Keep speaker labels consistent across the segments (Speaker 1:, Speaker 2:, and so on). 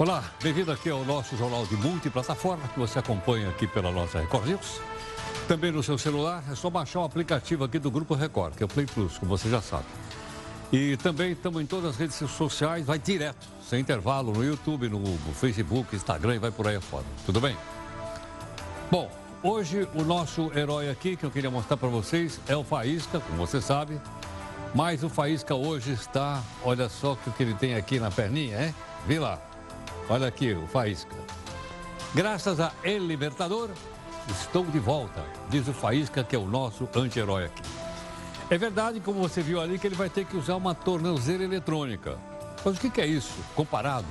Speaker 1: Olá, bem-vindo aqui ao nosso jornal de multiplataforma que você acompanha aqui pela nossa Record News. Também no seu celular é só baixar o aplicativo aqui do Grupo Record, que é o Play Plus, como você já sabe. E também estamos em todas as redes sociais, vai direto, sem intervalo, no YouTube, no, Facebook, Instagram e vai por aí afora. Tudo bem? Bom, hoje o nosso herói aqui que eu queria mostrar para vocês é o Faísca, como você sabe. Mas o Faísca hoje está, olha só o que ele tem aqui na perninha, é? Vê lá. Olha aqui o Faísca. Graças a El Libertador, estou de volta, diz o Faísca, que é o nosso anti-herói aqui. É verdade, como você viu ali, que ele vai ter que usar uma tornozeleira eletrônica. Mas o que é isso, comparado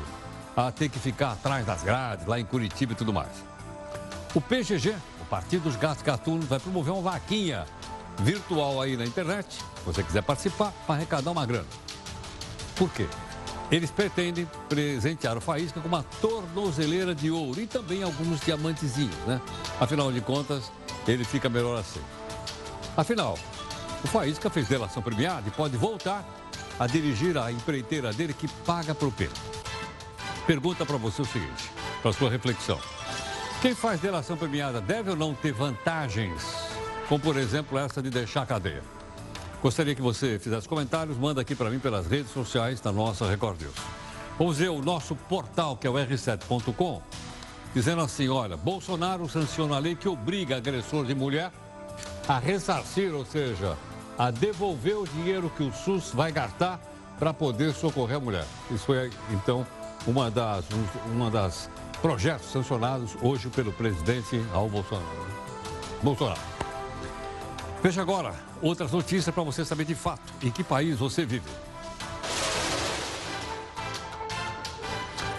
Speaker 1: a ter que ficar atrás das grades, lá em Curitiba e tudo mais? O PGG, o Partido dos Gatos Gatunos, vai promover uma vaquinha virtual aí na internet, se você quiser participar, para arrecadar uma grana. Por quê? Eles pretendem presentear o Faísca com uma tornozeleira de ouro e também alguns diamantezinhos, né? Afinal de contas, ele fica melhor assim. Afinal, o Faísca fez delação premiada e pode voltar a dirigir a empreiteira dele que paga propina. Pergunta para você o seguinte, para sua reflexão. Quem faz delação premiada deve ou não ter vantagens, como por exemplo essa de deixar a cadeia? Gostaria que você fizesse comentários, manda aqui para mim pelas redes sociais da nossa Record News. Vamos ver o nosso portal, que é o r7.com, dizendo assim, olha, Bolsonaro sanciona a lei que obriga agressor de mulher a ressarcir, ou seja, a devolver o dinheiro que o SUS vai gastar para poder socorrer a mulher. Isso foi, então, uma das, uma das projetos sancionados hoje pelo presidente ao Bolsonaro. Bolsonaro. Veja agora outras notícias para você saber de fato em que país você vive.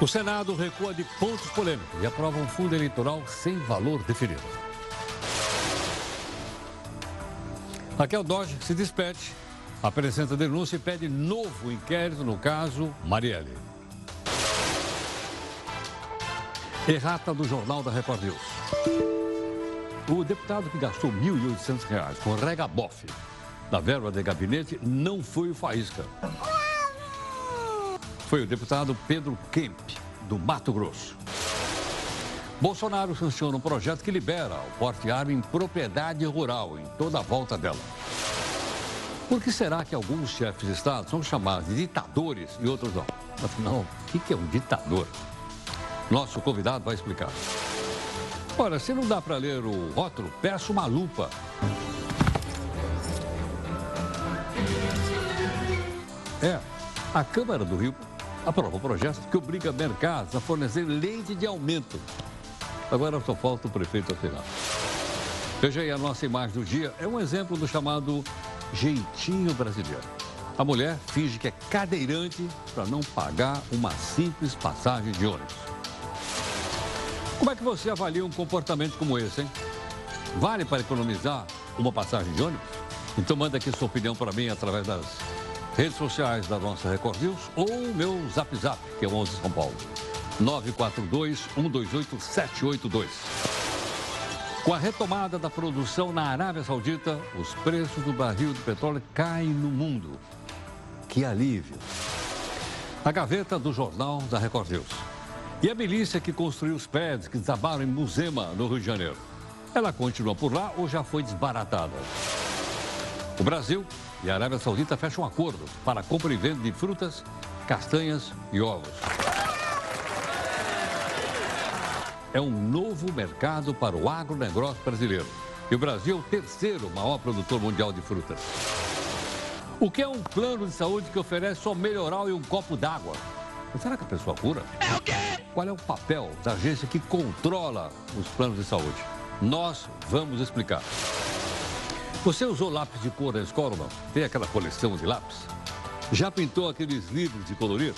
Speaker 1: O Senado recua de pontos polêmicos e aprova um fundo eleitoral sem valor definido. Raquel Dodge se despede, apresenta denúncia e pede novo inquérito no caso Marielle. Errata do Jornal da Record News. O deputado que gastou R$ 1.800 com regabof da verba de gabinete não foi o Faísca. Foi o deputado Pedro Kemp, do Mato Grosso. Bolsonaro sanciona um projeto que libera o porte arma em propriedade rural, em toda a volta dela. Por que será que alguns chefes de Estado são chamados de ditadores e outros não? Afinal, o que é um ditador? Nosso convidado vai explicar. Ora, se não dá para ler o rótulo, peça uma lupa. É, a Câmara do Rio aprovou um projeto que obriga mercados a fornecer leite de aumento. Agora só falta o prefeito assinar. Veja aí a nossa imagem do dia. É um exemplo do chamado jeitinho brasileiro. A mulher finge que é cadeirante para não pagar uma simples passagem de ônibus. Como é que você avalia um comportamento como esse, hein? Vale para economizar uma passagem de ônibus? Então manda aqui sua opinião para mim através das redes sociais da nossa Record News ou meu Zap Zap, que é o 11 São Paulo. 942-128-782. Com a retomada da produção na Arábia Saudita, os preços do barril de petróleo caem no mundo. Que alívio. A gaveta do jornal da Record News. E a milícia que construiu os prédios que desabaram em Muzema, no Rio de Janeiro. Ela continua por lá ou já foi desbaratada? O Brasil e a Arábia Saudita fecham um acordo para compra e venda de frutas, castanhas e ovos. É um novo mercado para o agronegócio brasileiro. E o Brasil é o terceiro maior produtor mundial de frutas. O que é um plano de saúde que oferece só melhoral e um copo d'água? Será que a pessoa cura? É o quê? Qual é o papel da agência que controla os planos de saúde? Nós vamos explicar. Você usou lápis de cor na escola ou não? Tem aquela coleção de lápis? Já pintou aqueles livros de colorir?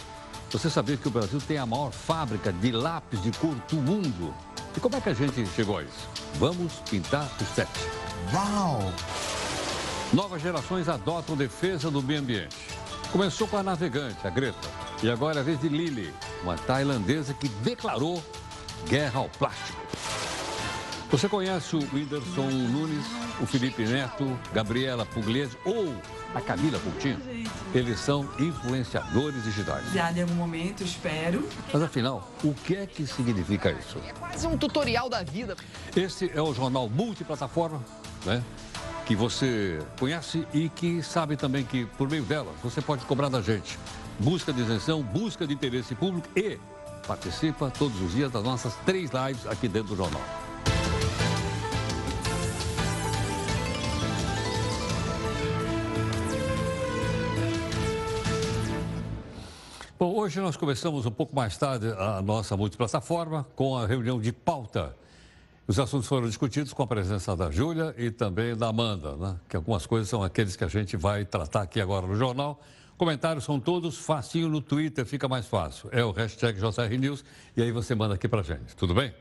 Speaker 1: Você sabia que o Brasil tem a maior fábrica de lápis de cor do mundo? E como é que a gente chegou a isso? Vamos pintar o set. Uau! Novas gerações adotam defesa do meio ambiente. Começou com a navegante, a Greta. E agora é a vez de Lily, uma tailandesa que declarou guerra ao plástico. Você conhece o Whindersson Nunes, o Felipe Neto, Gabriela Pugliese ou a Camila Coutinho? Eles são influenciadores digitais.
Speaker 2: Já em algum momento, espero.
Speaker 1: Mas afinal, o que é que significa isso?
Speaker 3: É quase um tutorial da vida.
Speaker 1: Esse é o jornal multiplataforma, né? Que você conhece e que sabe também que, por meio dela, você pode cobrar da gente. Busca de isenção, busca de interesse público e participa todos os dias das nossas três lives aqui dentro do jornal. Bom, hoje nós começamos um pouco mais tarde a nossa multiplataforma com a reunião de pauta. Os assuntos foram discutidos com a presença da Júlia e também da Amanda, né? que algumas coisas são aqueles que a gente vai tratar aqui agora no jornal. Comentários são todos facinho no Twitter, fica mais fácil. É o hashtag JRNews e aí você manda aqui pra gente, tudo bem?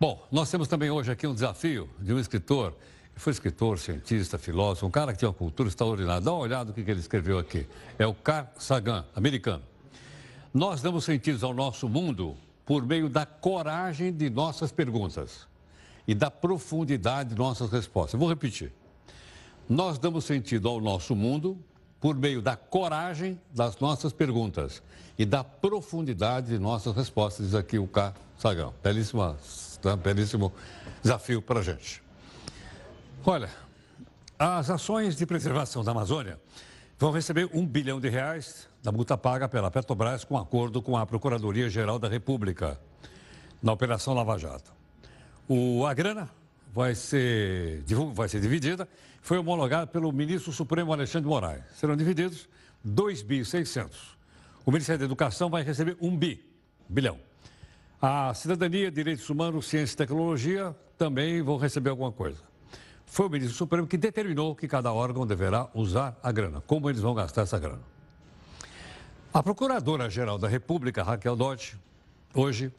Speaker 1: Bom, nós temos também hoje aqui um desafio de um escritor foi escritor, cientista, filósofo, um cara que tinha uma cultura extraordinária. Dá uma olhada no que ele escreveu aqui. É o Carl Sagan, americano. Nós damos sentido ao nosso mundo por meio da coragem de nossas perguntas e da profundidade de nossas respostas. Vou repetir. Nós damos sentido ao nosso mundo por meio da coragem das nossas perguntas e da profundidade de nossas respostas, diz aqui o K. Sagão. Belíssima, tá? belíssimo desafio para a gente. Olha, as ações de preservação da Amazônia vão receber um bilhão de reais da multa paga pela Petrobras com acordo com a Procuradoria-Geral da República na Operação Lava Jato. O, a grana vai ser, vai ser dividida, foi homologada pelo ministro Supremo Alexandre de Moraes. Serão divididos 2 bi 600. O Ministério da Educação vai receber 1 bi, bilhão. A Cidadania, Direitos Humanos, Ciência e Tecnologia também vão receber alguma coisa. Foi o ministro Supremo que determinou que cada órgão deverá usar a grana. Como eles vão gastar essa grana? A Procuradora-Geral da República, Raquel Dodge, hoje,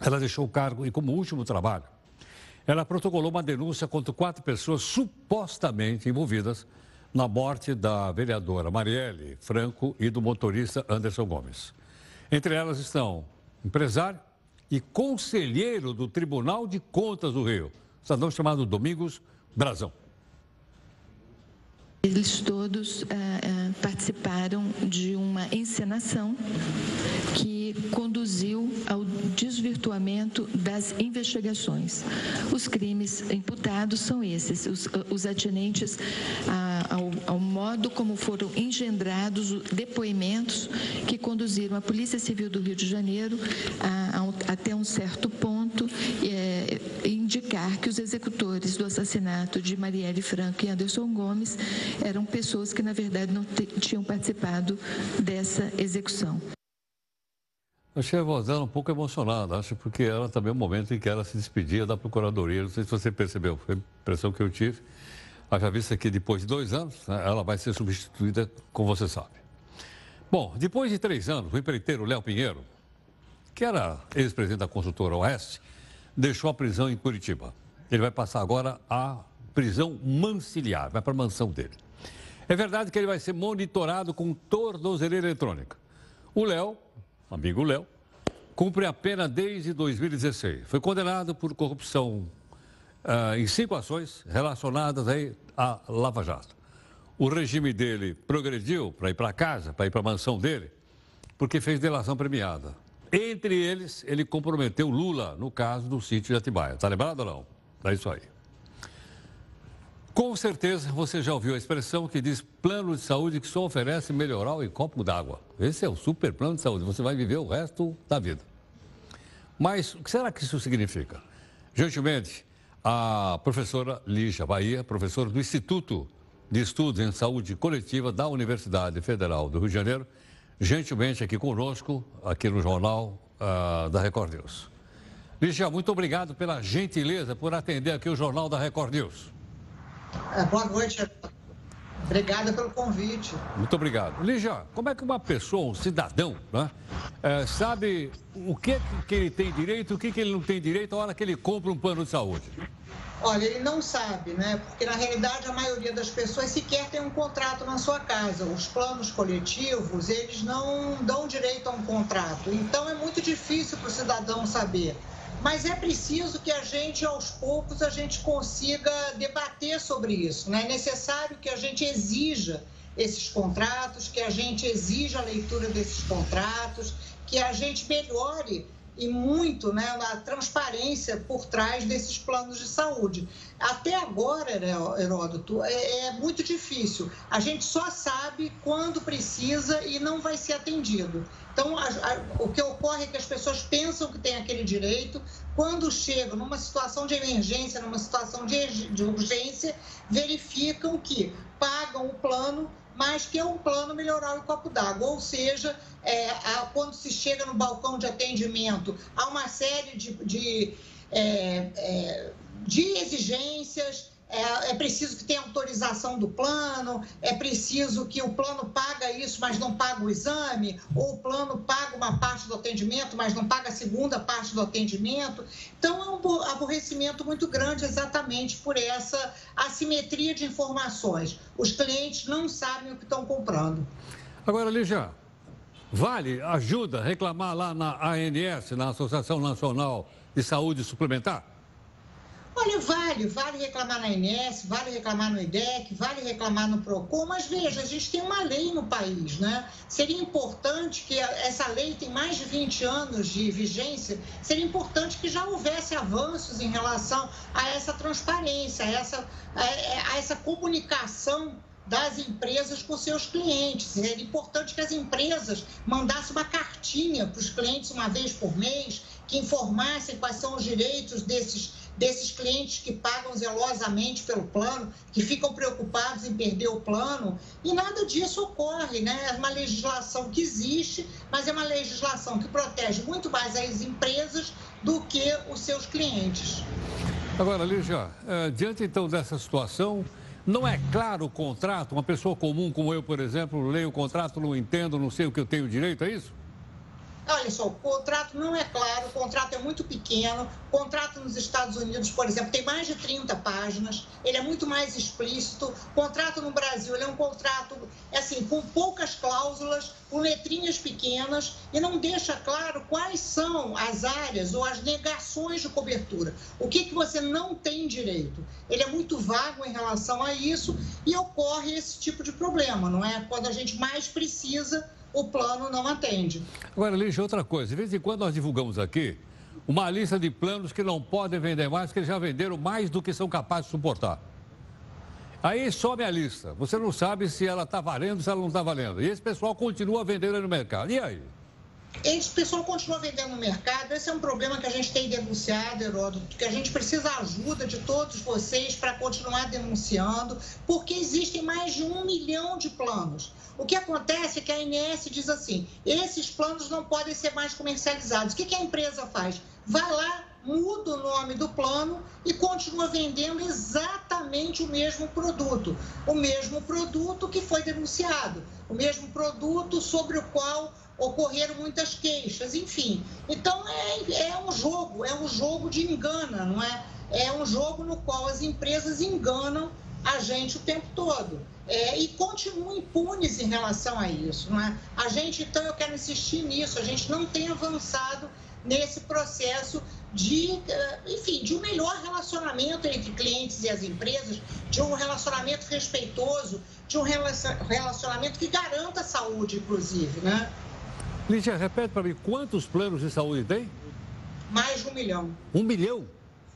Speaker 1: ela deixou o cargo e, como último trabalho, ela protocolou uma denúncia contra quatro pessoas supostamente envolvidas na morte da vereadora Marielle Franco e do motorista Anderson Gomes. Entre elas estão empresário e conselheiro do Tribunal de Contas do Rio, cidadão chamado Domingos Brazão.
Speaker 4: Eles todos uh, uh, participaram de uma encenação que conduziu ao desvirtuamento das investigações. Os crimes imputados são esses, os, os atinentes ao, ao, modo como foram engendrados depoimentos que conduziram a Polícia Civil do Rio de Janeiro a, até um certo ponto indicar que os executores do assassinato de Marielle Franco e Anderson Gomes eram pessoas que, na verdade, não tinham participado dessa execução.
Speaker 1: Achei a voz dela um pouco emocionada, acho, porque era também o momento em que ela se despedia da Procuradoria. Não sei se você percebeu, foi a impressão que eu tive. Haja vista que depois de dois anos, né, ela vai ser substituída, como você sabe. Bom, depois de três anos, o empreiteiro Léo Pinheiro, que era ex-presidente da consultora Oeste, deixou a prisão em Curitiba. Ele vai passar agora a prisão manciliar, vai para a mansão dele. É verdade que ele vai ser monitorado com tornozeleira eletrônica. O Léo, amigo Léo, cumpre a pena desde 2016. Foi condenado por corrupção uh, em cinco ações relacionadas aí à Lava Jato. O regime dele progrediu para ir para casa, para ir para a mansão dele, porque fez delação premiada. Entre eles, ele comprometeu Lula no caso do sítio de Atibaia. Está lembrado ou não? É isso aí. Com certeza você já ouviu a expressão que diz plano de saúde que só oferece melhoral e copo d'água. Esse é o super plano de saúde, você vai viver o resto da vida. Mas o que será que isso significa? Gentilmente, a professora Lígia Bahia, professora do Instituto de Estudos em Saúde Coletiva da Universidade Federal do Rio de Janeiro, gentilmente aqui conosco, aqui no Jornal uh, da Record News. Lígia, muito obrigado pela gentileza por atender aqui o Jornal da Record News.
Speaker 5: É, boa noite. Obrigada pelo convite.
Speaker 1: Muito obrigado. Lígia, como é que uma pessoa, um cidadão, né, é, sabe o que, que ele tem direito e o que, que ele não tem direito na hora que ele compra um plano de saúde?
Speaker 5: Olha, ele não sabe, né? Porque na realidade a maioria das pessoas sequer tem um contrato na sua casa. Os planos coletivos, eles não dão direito a um contrato. Então é muito difícil para o cidadão saber mas é preciso que a gente, aos poucos, a gente consiga debater sobre isso. Né? É necessário que a gente exija esses contratos, que a gente exija a leitura desses contratos, que a gente melhore e muito né, a transparência por trás desses planos de saúde. Até agora, Heródoto, é, é muito difícil. A gente só sabe quando precisa e não vai ser atendido. Então, a, a, o que ocorre é que as pessoas pensam que têm aquele direito, quando chegam numa situação de emergência, numa situação de, de urgência, verificam que pagam o plano, mas que é um plano melhorar o copo d'água. Ou seja, é, a, quando se chega no balcão de atendimento, há uma série de, de, é, é de exigências é, é, preciso que tenha autorização do plano, é preciso que o plano paga isso, mas não paga o exame, ou o plano paga uma parte do atendimento, mas não paga a segunda parte do atendimento. Então, é um aborrecimento muito grande exatamente por essa assimetria de informações. Os clientes não sabem o que estão comprando.
Speaker 1: Agora, Lígia, vale, ajuda reclamar lá na ANS, na Associação Nacional de Saúde Suplementar?
Speaker 5: Olha, vale, vale reclamar na INES, vale reclamar no IDEC, vale reclamar no PROCON, mas veja, a gente tem uma lei no país, né? Seria importante que essa lei tem mais de 20 anos de vigência, seria importante que já houvesse avanços em relação a essa transparência, a essa, a, essa comunicação das empresas com seus clientes. Seria importante que as empresas mandassem uma cartinha para os clientes uma vez por mês, que informassem quais são os direitos desses desses clientes que pagam zelosamente pelo plano, que ficam preocupados em perder o plano, e nada disso ocorre, né? É uma legislação que existe, mas é uma legislação que protege muito mais as empresas do que os seus clientes.
Speaker 1: Agora, Lígia, eh, diante então dessa situação, não é claro o contrato? Uma pessoa comum como eu, por exemplo, leio o contrato, não entendo, não sei o que eu tenho direito, é isso?
Speaker 5: Olha só, o contrato não é claro, o contrato é muito pequeno. O contrato nos Estados Unidos, por exemplo, tem mais de 30 páginas, ele é muito mais explícito. O contrato no Brasil, é um contrato, assim, com poucas cláusulas, com letrinhas pequenas e não deixa claro quais são as áreas ou as negações de cobertura. O que, que você não tem direito. Ele é muito vago em relação a isso e ocorre esse tipo de problema, não é? Quando a gente mais precisa o plano não atende.
Speaker 1: Agora, Lígia, outra coisa. De vez em quando nós divulgamos aqui uma lista de planos que não podem vender mais, que já venderam mais do que são capazes de suportar. Aí sobe a lista. Você não sabe se ela está valendo, se ela não está valendo. E esse pessoal continua vendendo no mercado. E aí?
Speaker 5: Esse pessoal continua vendendo no mercado. Esse é um problema que a gente tem denunciado, Heródoto, que a gente precisa da ajuda de todos vocês para continuar denunciando, porque existem mais de um milhão de planos. O que acontece é que a ANS diz assim: esses planos não podem ser mais comercializados. O que a empresa faz? Vai lá, muda o nome do plano e continua vendendo exatamente o mesmo produto. O mesmo produto que foi denunciado, o mesmo produto sobre o qual ocorreram muitas queixas, enfim. Então é, é um jogo, é um jogo de engana, não é? É um jogo no qual as empresas enganam a gente o tempo todo é, e continuam impunes em relação a isso. Não é? A gente, então, eu quero insistir nisso, a gente não tem avançado nesse processo de, eh, enfim, de um melhor relacionamento entre clientes e as empresas, de um relacionamento respeitoso, de um relacionamento que garanta a saúde, inclusive, né?
Speaker 1: Lígia, repete para mim, quantos planos de saúde tem?
Speaker 5: Mais de um milhão.
Speaker 1: Um milhão?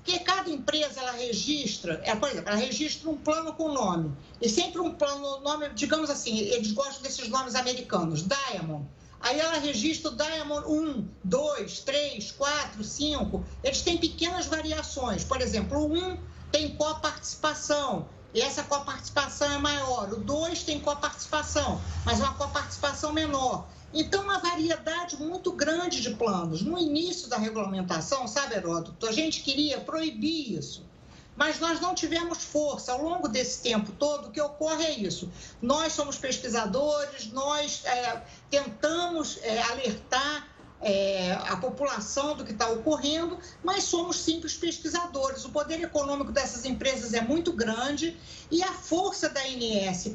Speaker 5: Porque cada empresa ela registra, é, por exemplo, ela registra um plano com nome. E sempre um plano, nome, digamos assim, eles gostam desses nomes americanos, Diamond. Aí ela registra o Diamond 1, 2, 3, 4, 5. Eles têm pequenas variações. Por exemplo, o 1 tem coparticipação, e essa coparticipação é maior. O 2 tem coparticipação, mas uma coparticipação menor. Então, uma variedade muito grande de planos. No início da regulamentação, sabe, Heródoto, a gente queria proibir isso. Mas nós não tivemos força. Ao longo desse tempo todo, o que ocorre é isso. Nós somos pesquisadores, nós é, tentamos é, alertar é, a população do que está ocorrendo, mas somos simples pesquisadores. O poder econômico dessas empresas é muito grande e a força da ANS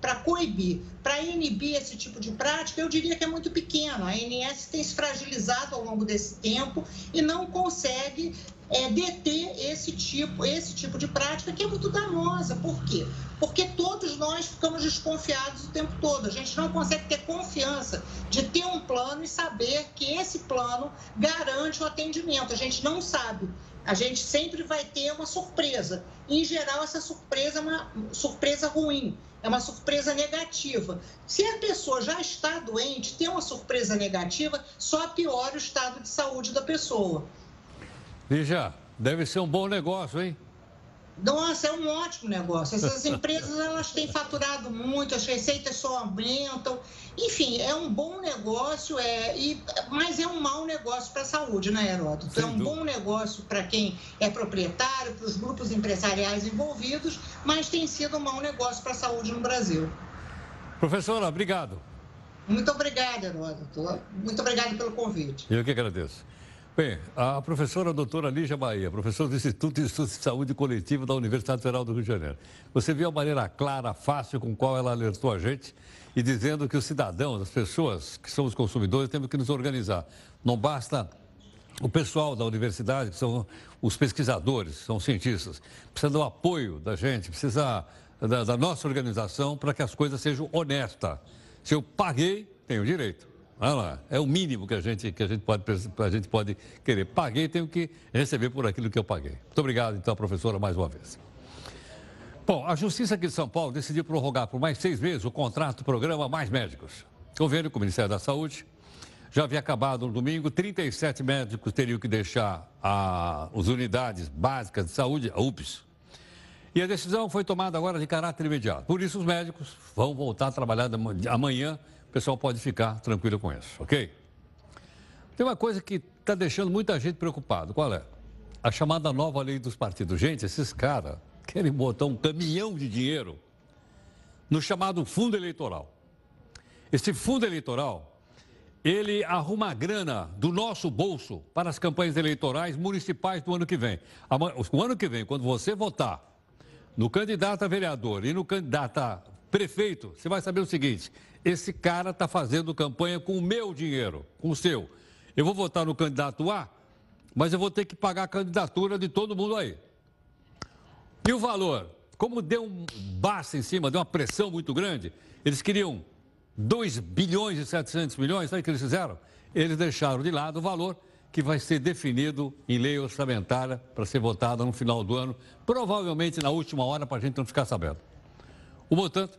Speaker 5: para coibir, para inibir esse tipo de prática, eu diria que é muito pequena. A ANS tem se fragilizado ao longo desse tempo e não consegue é, deter esse tipo, esse tipo de prática que é muito danosa. Por quê? Porque todos nós ficamos desconfiados o tempo todo. A gente não consegue ter confiança de ter um plano e saber que esse plano garante o atendimento. A gente não sabe. A gente sempre vai ter uma surpresa. Em geral, essa surpresa é uma surpresa ruim, é uma surpresa negativa. Se a pessoa já está doente, ter uma surpresa negativa só piora o estado de saúde da pessoa.
Speaker 1: Lígia, deve ser um bom negócio, hein?
Speaker 5: Nossa, é um ótimo negócio. Essas empresas elas têm faturado muito, as receitas só aumentam. Enfim, é um bom negócio, é, e, mas é um mau negócio para a saúde, né, Heródoto? É um bom negócio para quem é proprietário, para os grupos empresariais envolvidos, mas tem sido um mau negócio para a saúde no Brasil.
Speaker 1: Professora, obrigado.
Speaker 5: Muito obrigada, Heródoto. Muito obrigado pelo convite.
Speaker 1: Eu que agradeço. Bem, a professora doutora Lígia Bahia, professora do Instituto de Estudos de Saúde Coletiva da Universidade Federal do Rio de Janeiro. Você viu a maneira clara, fácil com qual ela alertou a gente e dizendo que os cidadãos, as pessoas que são os consumidores, temos que nos organizar. Não basta o pessoal da universidade, que são os pesquisadores, são cientistas. Precisa do apoio da gente, precisa da, da nossa organização para que as coisas sejam honestas. Se eu paguei, tenho direito. Olha lá, é o mínimo que a gente, que a gente, pode, a gente pode querer. Paguei, tenho que receber por aquilo que eu paguei. Muito obrigado, então, professora, mais uma vez. Bom, a Justiça aqui de São Paulo decidiu prorrogar por mais seis meses o contrato programa Mais Médicos. O governo com o Ministério da Saúde já havia acabado no domingo, 37 médicos teriam que deixar a, as unidades básicas de saúde, a UPS. E a decisão foi tomada agora de caráter imediato. Por isso, os médicos vão voltar a trabalhar amanhã o pessoal pode ficar tranquilo com isso, ok? Tem uma coisa que está deixando muita gente preocupado. Qual é? A chamada nova lei dos partidos. Gente, esses caras querem botar um caminhão de dinheiro no chamado fundo eleitoral. Esse fundo eleitoral, ele arruma grana do nosso bolso para as campanhas eleitorais municipais do ano que vem. O ano que vem, quando você votar no candidato a vereador e no candidato a prefeito, você vai saber o seguinte: esse cara está fazendo campanha com o meu dinheiro, com o seu. Eu vou votar no candidato A, mas eu vou ter que pagar a candidatura de todo mundo aí. E o valor? Como deu um basta em cima, deu uma pressão muito grande, eles queriam 2 bilhões e 700 milhões, sabe o que eles fizeram? Eles deixaram de lado o valor que vai ser definido em lei orçamentária para ser votada no final do ano, provavelmente na última hora, para a gente não ficar sabendo. O montante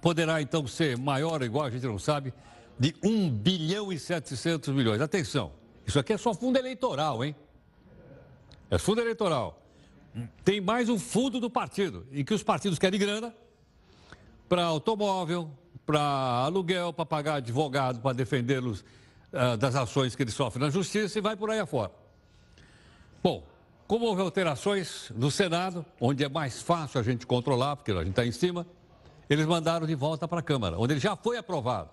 Speaker 1: poderá então ser maior, igual a gente não sabe, de 1 bilhão e 700 milhões. Atenção, isso aqui é só fundo eleitoral, hein? É fundo eleitoral. Tem mais um fundo do partido, em que os partidos querem grana para automóvel, para aluguel, para pagar advogado, para defendê-los uh, das ações que eles sofrem na justiça e vai por aí afora. Bom, como houve alterações no Senado, onde é mais fácil a gente controlar, porque a gente está em cima, eles mandaram de volta para a Câmara, onde ele já foi aprovado.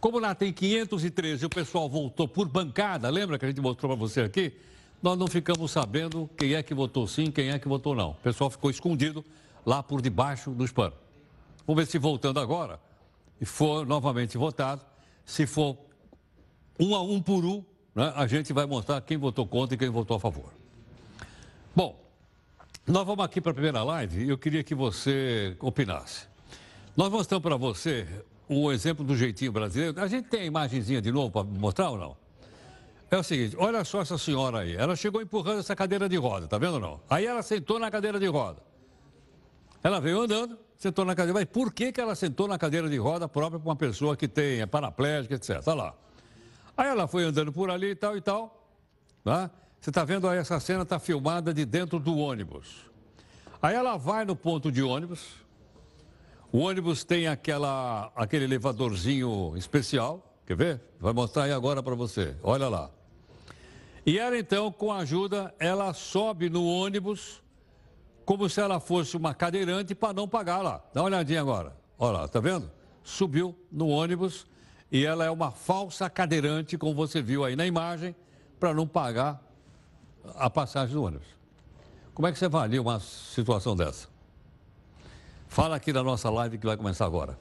Speaker 1: Como lá tem 513 e o pessoal voltou por bancada, lembra que a gente mostrou para você aqui? Nós não ficamos sabendo quem é que votou sim, quem é que votou não. O pessoal ficou escondido lá por debaixo dos panos. Vamos ver se voltando agora, e for novamente votado, se for um a um por um, né, a gente vai mostrar quem votou contra e quem votou a favor. Bom, nós vamos aqui para a primeira live e eu queria que você opinasse. Nós mostramos para você um exemplo do jeitinho brasileiro. A gente tem a imagenzinha de novo para mostrar ou não? É o seguinte, olha só essa senhora aí. Ela chegou empurrando essa cadeira de roda, tá vendo ou não? Aí ela sentou na cadeira de roda. Ela veio andando, sentou na cadeira. Mas por que, que ela sentou na cadeira de roda própria para uma pessoa que tem é paraplégica, etc? Olha lá. Aí ela foi andando por ali e tal e tal. Tá? Você está vendo aí, essa cena está filmada de dentro do ônibus. Aí ela vai no ponto de ônibus, o ônibus tem aquela, aquele elevadorzinho especial. Quer ver? Vai mostrar aí agora para você. Olha lá. E ela então, com a ajuda, ela sobe no ônibus como se ela fosse uma cadeirante para não pagar lá. Dá uma olhadinha agora. Olha lá, tá vendo? Subiu no ônibus e ela é uma falsa cadeirante, como você viu aí na imagem, para não pagar a passagem do ônibus. Como é que você avalia uma situação dessa? Fala aqui na nossa live que vai começar agora.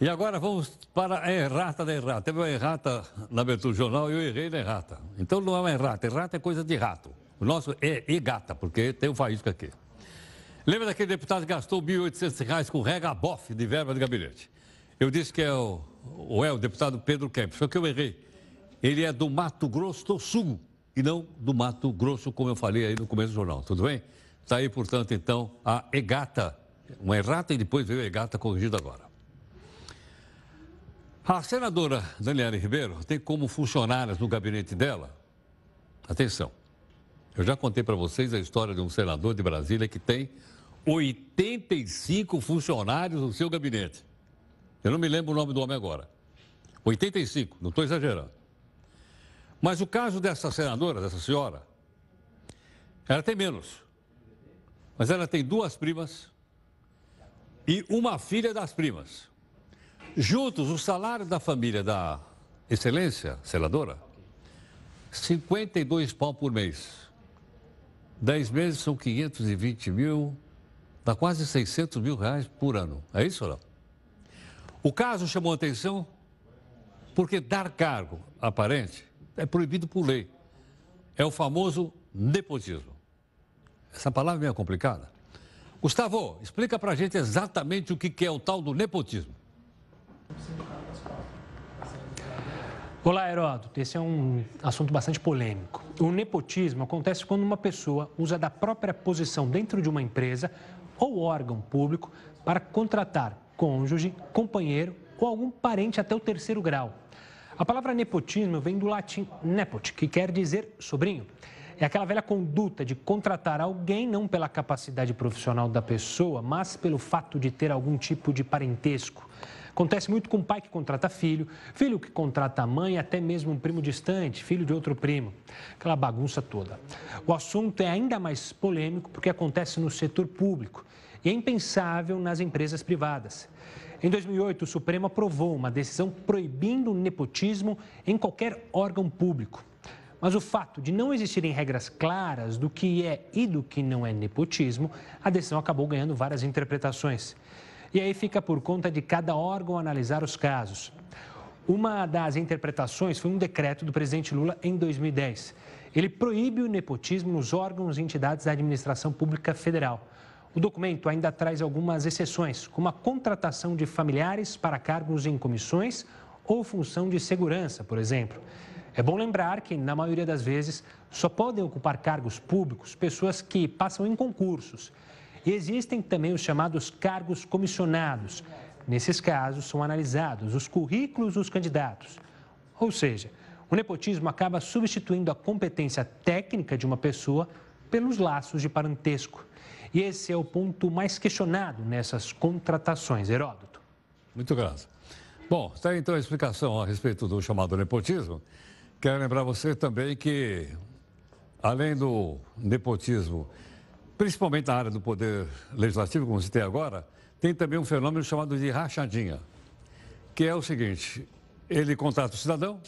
Speaker 1: E agora vamos para a errata da errata. Teve uma errata na abertura do jornal e eu errei na errata. Então não é uma errata, errata é coisa de rato. O nosso é gata, porque tem um faísca aqui. Lembra daquele deputado que gastou R$ 1.800 com rega bofe de verba de gabinete? Eu disse que é o, ou é o deputado Pedro Kempis, só que eu errei. Ele é do Mato Grosso do Sul e não do Mato Grosso, como eu falei aí no começo do jornal, tudo bem? Está aí, portanto, então, a EGATA, uma errata e depois veio a EGATA corrigida agora. A senadora Daniela Ribeiro tem como funcionárias no gabinete dela, atenção, eu já contei para vocês a história de um senador de Brasília que tem 85 funcionários no seu gabinete. Eu não me lembro o nome do homem agora. 85, não estou exagerando. Mas o caso dessa senadora, dessa senhora, ela tem menos. Mas ela tem duas primas e uma filha das primas. Juntos, o salário da família da excelência, senadora, 52 pau por mês. 10 meses são 520 mil, dá quase 600 mil reais por ano. É isso ou não? O caso chamou atenção porque dar cargo aparente é proibido por lei. É o famoso nepotismo. Essa palavra é meio complicada. Gustavo, explica pra gente exatamente o que é o tal do nepotismo.
Speaker 6: Olá, Heródoto. Esse é um assunto bastante polêmico. O nepotismo acontece quando uma pessoa usa da própria posição dentro de uma empresa ou órgão público para contratar cônjuge, companheiro ou algum parente até o terceiro grau. A palavra nepotismo vem do latim nepot, que quer dizer sobrinho. É aquela velha conduta de contratar alguém não pela capacidade profissional da pessoa, mas pelo fato de ter algum tipo de parentesco. Acontece muito com pai que contrata filho, filho que contrata mãe, até mesmo um primo distante, filho de outro primo. Aquela bagunça toda. O assunto é ainda mais polêmico porque acontece no setor público e é impensável nas empresas privadas. Em 2008, o Supremo aprovou uma decisão proibindo o nepotismo em qualquer órgão público. Mas o fato de não existirem regras claras do que é e do que não é nepotismo, a decisão acabou ganhando várias interpretações. E aí fica por conta de cada órgão analisar os casos. Uma das interpretações foi um decreto do presidente Lula em 2010. Ele proíbe o nepotismo nos órgãos e entidades da administração pública federal. O documento ainda traz algumas exceções, como a contratação de familiares para cargos em comissões ou função de segurança, por exemplo. É bom lembrar que, na maioria das vezes, só podem ocupar cargos públicos pessoas que passam em concursos e existem também os chamados cargos comissionados. Nesses casos, são analisados os currículos dos candidatos. Ou seja, o nepotismo acaba substituindo a competência técnica de uma pessoa pelos laços de parentesco. E esse é o ponto mais questionado nessas contratações, Heródoto.
Speaker 1: Muito graças. Bom, está então a explicação a respeito do chamado nepotismo. Quero lembrar você também que, além do nepotismo principalmente na área do poder legislativo, como tem agora, tem também um fenômeno chamado de rachadinha, que é o seguinte: ele contrata o cidadão,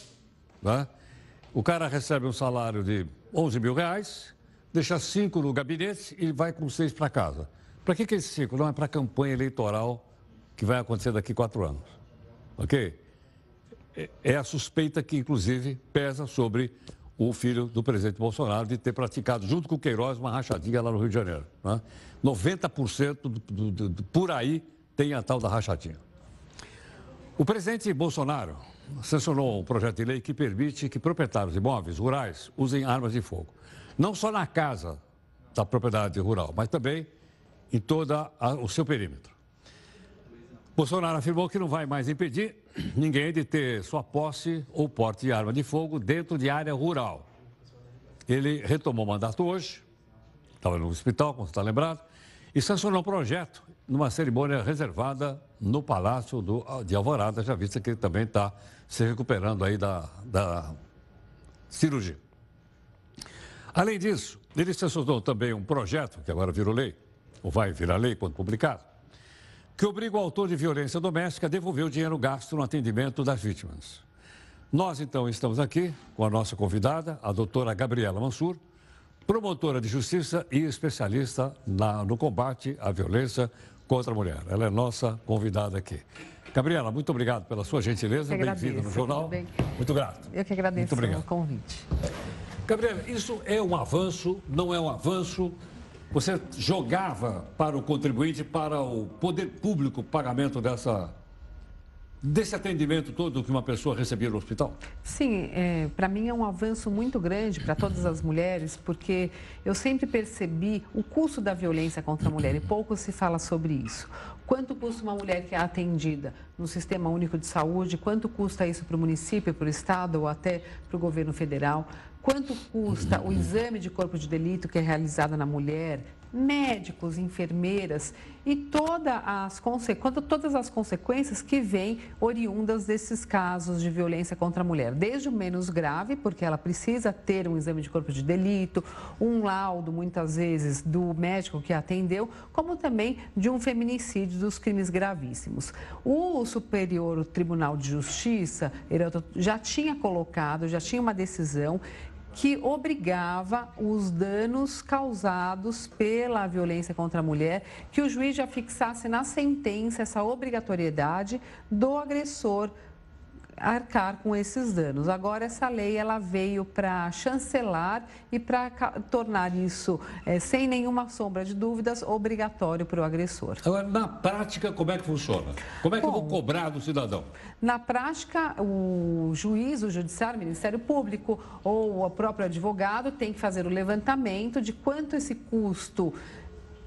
Speaker 1: né? o cara recebe um salário de 11 mil reais, deixa cinco no gabinete e vai com seis para casa. Para que, que é esse cinco? Não é para a campanha eleitoral que vai acontecer daqui quatro anos. Ok? É, é a suspeita que, inclusive, pesa sobre o filho do presidente Bolsonaro de ter praticado, junto com o Queiroz, uma rachadinha lá no Rio de Janeiro. Né? 90% do, do, do, por aí tem a tal da rachadinha. O presidente Bolsonaro sancionou um projeto de lei que permite que proprietários de imóveis rurais usem armas de fogo. Não só na casa da propriedade rural, mas também em todo o seu perímetro. Bolsonaro afirmou que não vai mais impedir ninguém de ter sua posse ou porte de arma de fogo dentro de área rural. Ele retomou o mandato hoje, estava no hospital, como você está lembrado, e sancionou um projeto numa cerimônia reservada no Palácio do, de Alvorada, já vista que ele também está se recuperando aí da, da cirurgia. Além disso, ele sancionou também um projeto, que agora virou lei, ou vai virar lei quando publicado, que obriga o autor de violência doméstica a devolver o dinheiro gasto no atendimento das vítimas. Nós, então, estamos aqui com a nossa convidada, a doutora Gabriela Mansur, promotora de justiça e especialista na, no combate à violência contra a mulher. Ela é nossa convidada aqui. Gabriela, muito obrigado pela sua gentileza. Bem-vinda no jornal. Muito grato.
Speaker 7: Eu que agradeço o convite.
Speaker 1: Gabriela, isso é um avanço, não é um avanço? Você jogava para o contribuinte, para o poder público, o pagamento dessa desse atendimento todo que uma pessoa recebia no hospital?
Speaker 7: Sim, é, para mim é um avanço muito grande para todas as mulheres, porque eu sempre percebi o custo da violência contra a mulher e pouco se fala sobre isso. Quanto custa uma mulher que é atendida no Sistema Único de Saúde? Quanto custa isso para o município, para o Estado ou até para o governo federal? Quanto custa o exame de corpo de delito que é realizado na mulher? médicos, enfermeiras e toda as todas as consequências que vêm oriundas desses casos de violência contra a mulher. Desde o menos grave, porque ela precisa ter um exame de corpo de delito, um laudo, muitas vezes, do médico que atendeu, como também de um feminicídio dos crimes gravíssimos. O Superior Tribunal de Justiça já tinha colocado, já tinha uma decisão que obrigava os danos causados pela violência contra a mulher, que o juiz já fixasse na sentença essa obrigatoriedade do agressor arcar com esses danos. Agora essa lei ela veio para chancelar e para tornar isso é, sem nenhuma sombra de dúvidas obrigatório para o agressor.
Speaker 1: Agora na prática como é que funciona? Como é que Bom, eu vou cobrar do cidadão?
Speaker 7: Na prática o juiz, o judiciário, o Ministério Público ou o próprio advogado tem que fazer o levantamento de quanto esse custo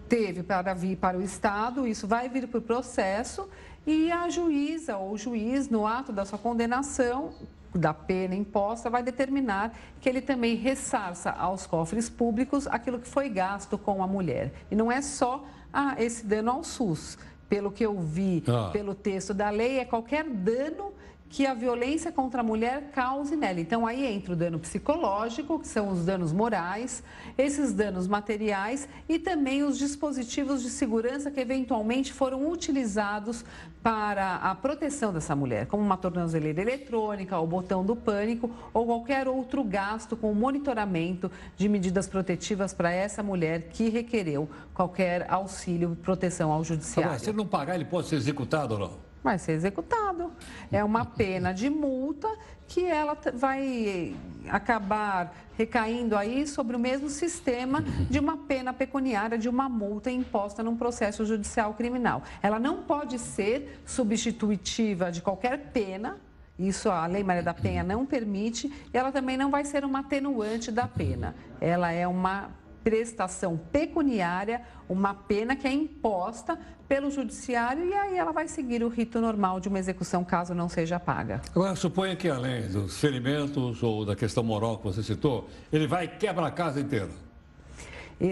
Speaker 7: teve para vir para o Estado, isso vai vir para o processo e a juíza ou o juiz, no ato da sua condenação, da pena imposta, vai determinar que ele também ressarça aos cofres públicos aquilo que foi gasto com a mulher. E não é só ah, esse dano ao SUS. Pelo que eu vi, ah. pelo texto da lei, é qualquer dano que a violência contra a mulher cause nela. Então, aí entra o dano psicológico, que são os danos morais, esses danos materiais e também os dispositivos de segurança que eventualmente foram utilizados para a proteção dessa mulher, como uma tornozeleira eletrônica, o botão do pânico ou qualquer outro gasto com monitoramento de medidas protetivas para essa mulher que requereu qualquer auxílio e proteção ao judiciário. Agora,
Speaker 1: se ele não pagar, ele pode ser executado ou não?
Speaker 7: Vai ser executado. É uma pena de multa que ela vai acabar recaindo aí sobre o mesmo sistema de uma pena pecuniária, de uma multa imposta num processo judicial criminal. Ela não pode ser substitutiva de qualquer pena, isso a Lei Maria da Penha não permite, e ela também não vai ser uma atenuante da pena. Ela é uma prestação pecuniária, uma pena que é imposta pelo judiciário e aí ela vai seguir o rito normal de uma execução caso não seja paga.
Speaker 1: Agora, suponha que além dos ferimentos ou da questão moral que você citou, ele vai e quebra a casa inteira.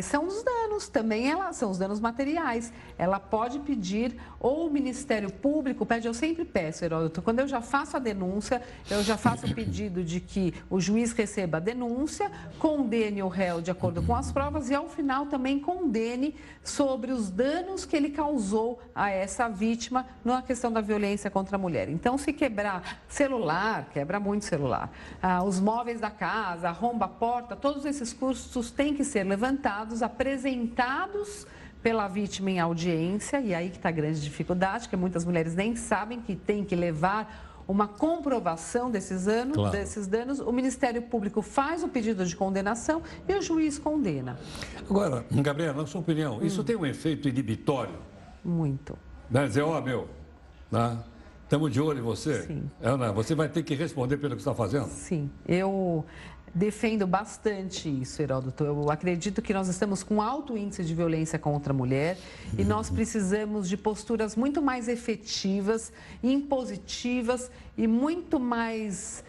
Speaker 7: São os danos, também ela, são os danos materiais. Ela pode pedir, ou o Ministério Público pede, eu sempre peço, Heródoto, quando eu já faço a denúncia, eu já faço o pedido de que o juiz receba a denúncia, condene o réu de acordo com as provas e, ao final, também condene sobre os danos que ele causou a essa vítima na questão da violência contra a mulher. Então, se quebrar celular, quebra muito celular, ah, os móveis da casa, arromba a porta, todos esses custos têm que ser levantados dados apresentados pela vítima em audiência, e aí que está a grande dificuldade, que muitas mulheres nem sabem que tem que levar uma comprovação desses, anos, claro. desses danos, o Ministério Público faz o pedido de condenação e o juiz condena.
Speaker 1: Agora, Gabriela, na sua opinião, hum. isso tem um efeito inibitório?
Speaker 7: Muito.
Speaker 1: Né? Dizer, ó, oh, meu, né? estamos de olho em você. Sim. É, né? Você vai ter que responder pelo que está fazendo.
Speaker 7: Sim, eu defendo bastante isso, Heródoto. Eu acredito que nós estamos com alto índice de violência contra a mulher e nós precisamos de posturas muito mais efetivas, impositivas e muito mais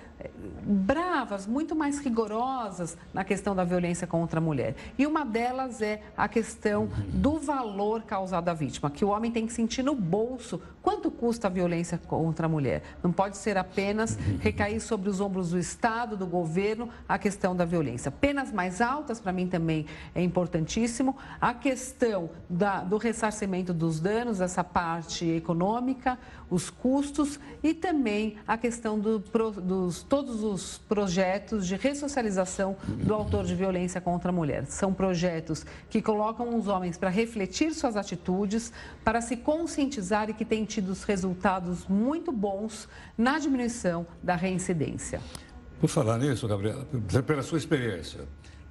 Speaker 7: bravas, muito mais rigorosas na questão da violência contra a mulher. E uma delas é a questão do valor causado à vítima, que o homem tem que sentir no bolso quanto custa a violência contra a mulher. Não pode ser apenas recair sobre os ombros do Estado, do governo, a questão da violência. Penas mais altas, para mim, também é importantíssimo. A questão da, do ressarcimento dos danos, essa parte econômica, os custos e também a questão do, dos todos os projetos de ressocialização do autor de violência contra a mulher. São projetos que colocam os homens para refletir suas atitudes, para se conscientizar e que têm tido resultados muito bons na diminuição da reincidência.
Speaker 1: Por falar nisso, Gabriela, pela sua experiência,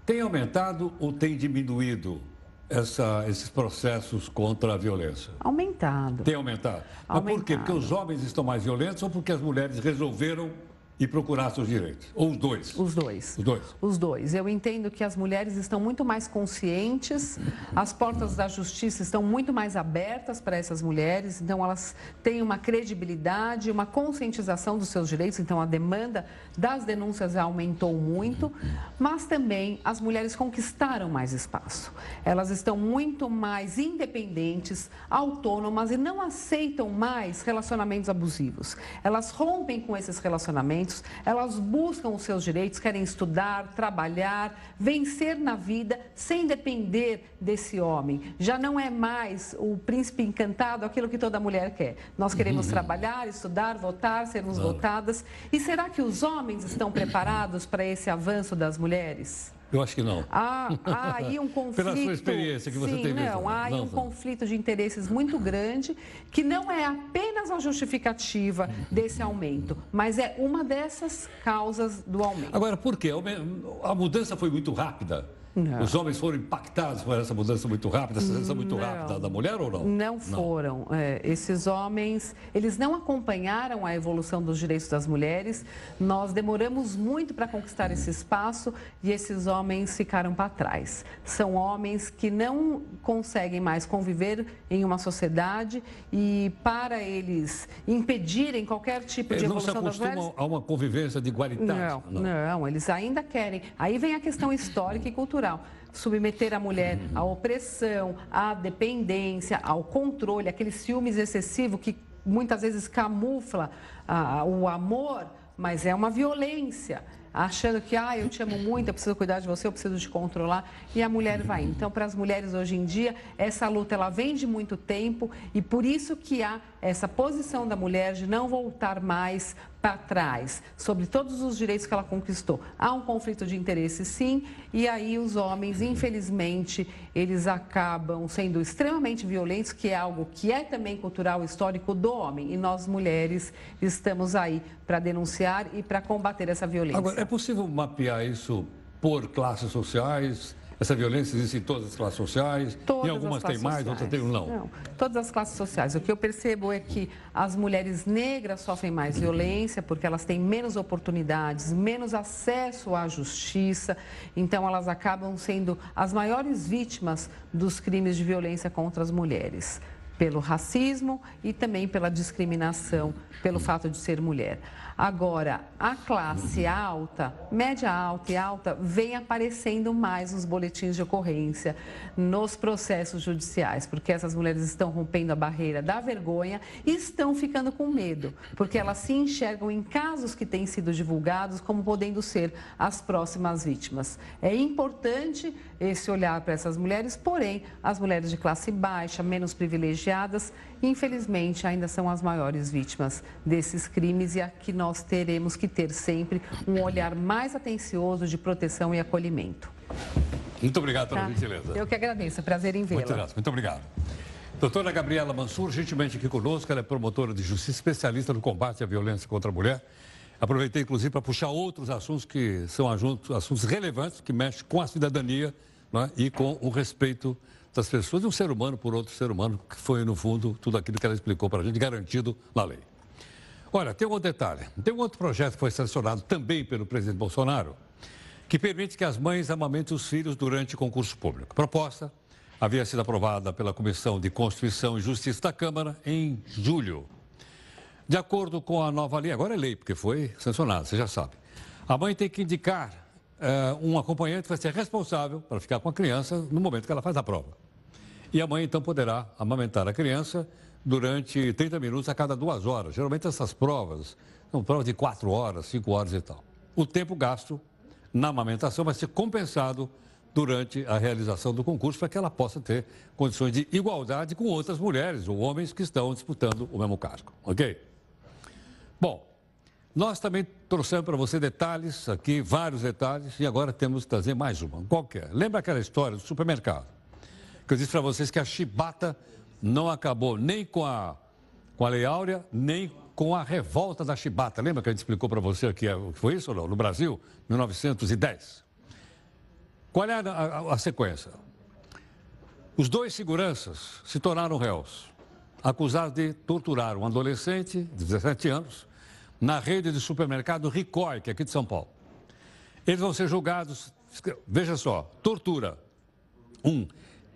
Speaker 1: tem aumentado ou tem diminuído essa, esses processos contra a violência?
Speaker 7: Aumentado.
Speaker 1: Tem aumentado. aumentado. Mas por quê? Porque os homens estão mais violentos ou porque as mulheres resolveram e procurar seus direitos? Ou os dois?
Speaker 7: Os dois.
Speaker 1: Os dois.
Speaker 7: Os dois. Eu entendo que as mulheres estão muito mais conscientes, as portas da justiça estão muito mais abertas para essas mulheres, então elas têm uma credibilidade, uma conscientização dos seus direitos, então a demanda das denúncias aumentou muito, mas também as mulheres conquistaram mais espaço. Elas estão muito mais independentes, autônomas e não aceitam mais relacionamentos abusivos. Elas rompem com esses relacionamentos elas buscam os seus direitos, querem estudar, trabalhar, vencer na vida sem depender desse homem. Já não é mais o príncipe encantado aquilo que toda mulher quer. Nós queremos uhum. trabalhar, estudar, votar, sermos votadas. E será que os homens estão preparados para esse avanço das mulheres?
Speaker 1: Eu acho que não.
Speaker 7: Há, há aí um conflito.
Speaker 1: Pela sua experiência que você
Speaker 7: sim. Não, há aí um conflito de interesses muito grande, que não é apenas a justificativa desse aumento, mas é uma dessas causas do aumento.
Speaker 1: Agora, por quê? A mudança foi muito rápida. Não. Os homens foram impactados por essa mudança muito rápida, essa mudança muito não. rápida da mulher ou não?
Speaker 7: Não foram. Não. É, esses homens, eles não acompanharam a evolução dos direitos das mulheres. Nós demoramos muito para conquistar esse espaço e esses homens ficaram para trás. São homens que não conseguem mais conviver em uma sociedade e para eles impedirem qualquer tipo de evolução das mulheres...
Speaker 1: Eles não se acostumam a uma convivência de igualdade?
Speaker 7: Não, não, eles ainda querem. Aí vem a questão histórica e cultural submeter a mulher à opressão, à dependência, ao controle, aquele ciúmes excessivo que muitas vezes camufla ah, o amor, mas é uma violência. Achando que, ah, eu te amo muito, eu preciso cuidar de você, eu preciso te controlar, e a mulher vai. Então, para as mulheres hoje em dia, essa luta ela vem de muito tempo e por isso que há essa posição da mulher de não voltar mais para trás sobre todos os direitos que ela conquistou. Há um conflito de interesse, sim, e aí os homens, infelizmente, eles acabam sendo extremamente violentos, que é algo que é também cultural, histórico do homem. E nós, mulheres, estamos aí para denunciar e para combater essa violência.
Speaker 1: Agora, é possível mapear isso por classes sociais? Essa violência existe em todas as classes sociais?
Speaker 7: Todas
Speaker 1: em algumas tem mais,
Speaker 7: sociais.
Speaker 1: outras tem não.
Speaker 7: não. Todas as classes sociais. O que eu percebo é que as mulheres negras sofrem mais violência porque elas têm menos oportunidades, menos acesso à justiça. Então, elas acabam sendo as maiores vítimas dos crimes de violência contra as mulheres pelo racismo e também pela discriminação pelo fato de ser mulher. Agora, a classe alta, média alta e alta, vem aparecendo mais nos boletins de ocorrência, nos processos judiciais, porque essas mulheres estão rompendo a barreira da vergonha e estão ficando com medo, porque elas se enxergam em casos que têm sido divulgados como podendo ser as próximas vítimas. É importante esse olhar para essas mulheres, porém, as mulheres de classe baixa, menos privilegiadas, infelizmente ainda são as maiores vítimas desses crimes e aqui nós teremos que ter sempre um olhar mais atencioso de proteção e acolhimento.
Speaker 1: Muito obrigado pela tá? gentileza.
Speaker 7: Eu que agradeço, prazer em vê-la.
Speaker 1: Muito, muito obrigado. Doutora Gabriela Mansur, gentilmente aqui conosco, ela é promotora de justiça, especialista no combate à violência contra a mulher. Aproveitei, inclusive, para puxar outros assuntos que são assuntos relevantes, que mexem com a cidadania é? e com o respeito das pessoas e um ser humano por outro ser humano, que foi, no fundo, tudo aquilo que ela explicou para a gente, garantido na lei. Olha, tem um outro detalhe. Tem um outro projeto que foi sancionado também pelo presidente Bolsonaro, que permite que as mães amamentem os filhos durante concurso público. Proposta havia sido aprovada pela Comissão de Constituição e Justiça da Câmara em julho. De acordo com a nova lei, agora é lei, porque foi sancionado, você já sabe. A mãe tem que indicar uh, um acompanhante que vai ser responsável para ficar com a criança no momento que ela faz a prova. E a mãe então poderá amamentar a criança durante 30 minutos a cada duas horas. Geralmente essas provas são provas de 4 horas, 5 horas e tal. O tempo gasto na amamentação vai ser compensado durante a realização do concurso para que ela possa ter condições de igualdade com outras mulheres ou homens que estão disputando o mesmo cargo, ok? Bom, nós também trouxemos para você detalhes aqui, vários detalhes, e agora temos que trazer mais uma. Qualquer. Lembra aquela história do supermercado? Que eu disse para vocês que a chibata não acabou nem com a, com a Lei Áurea, nem com a revolta da chibata. Lembra que a gente explicou para você aqui o que foi isso não? No Brasil, 1910. Qual é a, a, a sequência? Os dois seguranças se tornaram réus, acusados de torturar um adolescente de 17 anos na rede de supermercado Ricói, que é aqui de São Paulo. Eles vão ser julgados, veja só, tortura. Um,